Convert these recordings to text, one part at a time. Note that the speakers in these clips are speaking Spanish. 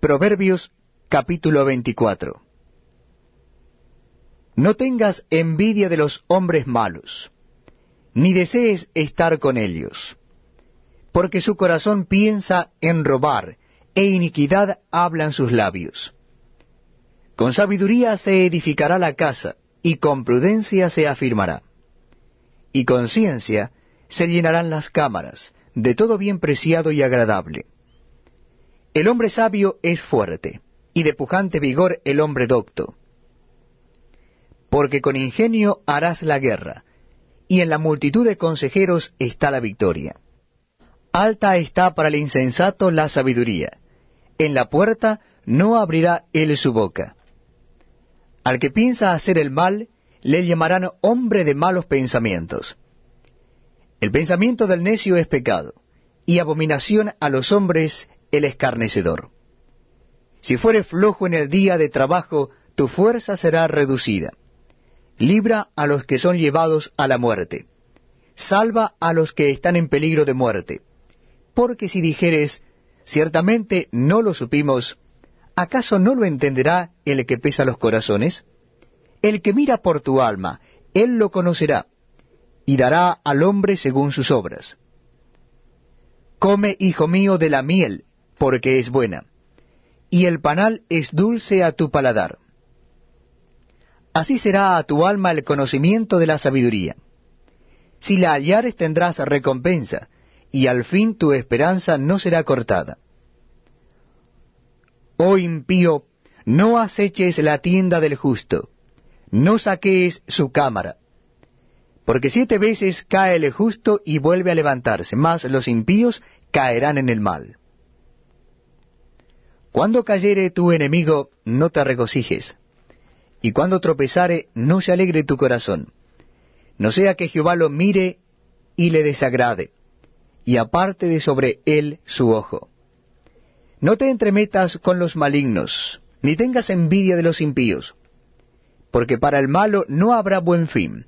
Proverbios capítulo 24 No tengas envidia de los hombres malos, ni desees estar con ellos, porque su corazón piensa en robar, e iniquidad hablan sus labios. Con sabiduría se edificará la casa, y con prudencia se afirmará. Y con ciencia se llenarán las cámaras, de todo bien preciado y agradable. El hombre sabio es fuerte, y de pujante vigor el hombre docto. Porque con ingenio harás la guerra, y en la multitud de consejeros está la victoria. Alta está para el insensato la sabiduría, en la puerta no abrirá él su boca. Al que piensa hacer el mal, le llamarán hombre de malos pensamientos. El pensamiento del necio es pecado, y abominación a los hombres el escarnecedor. Si fuere flojo en el día de trabajo, tu fuerza será reducida. Libra a los que son llevados a la muerte. Salva a los que están en peligro de muerte. Porque si dijeres, ciertamente no lo supimos, ¿acaso no lo entenderá el que pesa los corazones? El que mira por tu alma, él lo conocerá, y dará al hombre según sus obras. Come, hijo mío, de la miel, porque es buena, y el panal es dulce a tu paladar. Así será a tu alma el conocimiento de la sabiduría. Si la hallares tendrás recompensa, y al fin tu esperanza no será cortada. Oh impío, no aceches la tienda del justo, no saquees su cámara, porque siete veces cae el justo y vuelve a levantarse, mas los impíos caerán en el mal. Cuando cayere tu enemigo, no te regocijes, y cuando tropezare, no se alegre tu corazón, no sea que Jehová lo mire y le desagrade, y aparte de sobre él su ojo. No te entremetas con los malignos, ni tengas envidia de los impíos, porque para el malo no habrá buen fin,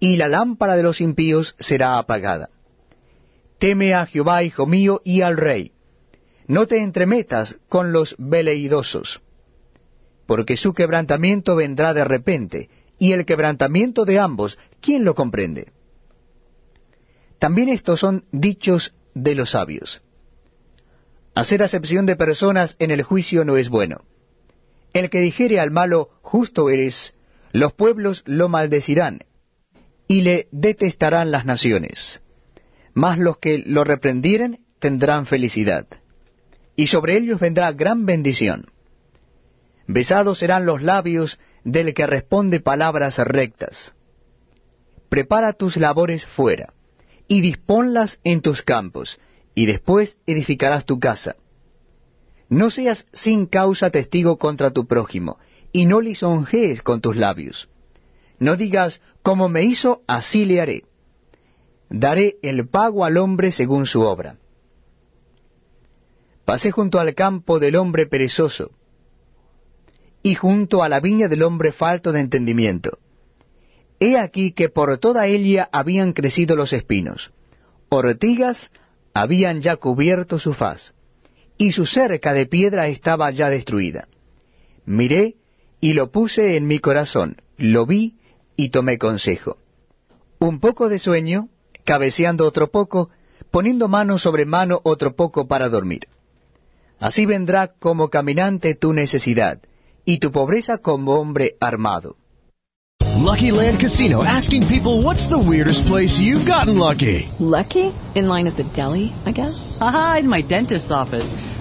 y la lámpara de los impíos será apagada. Teme a Jehová, hijo mío, y al rey. No te entremetas con los veleidosos, porque su quebrantamiento vendrá de repente, y el quebrantamiento de ambos, ¿quién lo comprende? También estos son dichos de los sabios. Hacer acepción de personas en el juicio no es bueno. El que dijere al malo, justo eres, los pueblos lo maldecirán, y le detestarán las naciones. Mas los que lo reprendieren tendrán felicidad, y sobre ellos vendrá gran bendición. Besados serán los labios del que responde palabras rectas. Prepara tus labores fuera, y disponlas en tus campos, y después edificarás tu casa. No seas sin causa testigo contra tu prójimo, y no lisonjees con tus labios. No digas, como me hizo, así le haré. Daré el pago al hombre según su obra. Pasé junto al campo del hombre perezoso, y junto a la viña del hombre falto de entendimiento. He aquí que por toda ella habían crecido los espinos, ortigas habían ya cubierto su faz, y su cerca de piedra estaba ya destruida. Miré y lo puse en mi corazón, lo vi y tomé consejo. Un poco de sueño, cabeceando otro poco, poniendo mano sobre mano otro poco para dormir. Así vendrá como caminante tu necesidad, y tu pobreza como hombre armado. Lucky Land Casino asking people what's the weirdest place you've gotten lucky? Lucky? In line at the deli, I guess? Aha, in my dentist's office.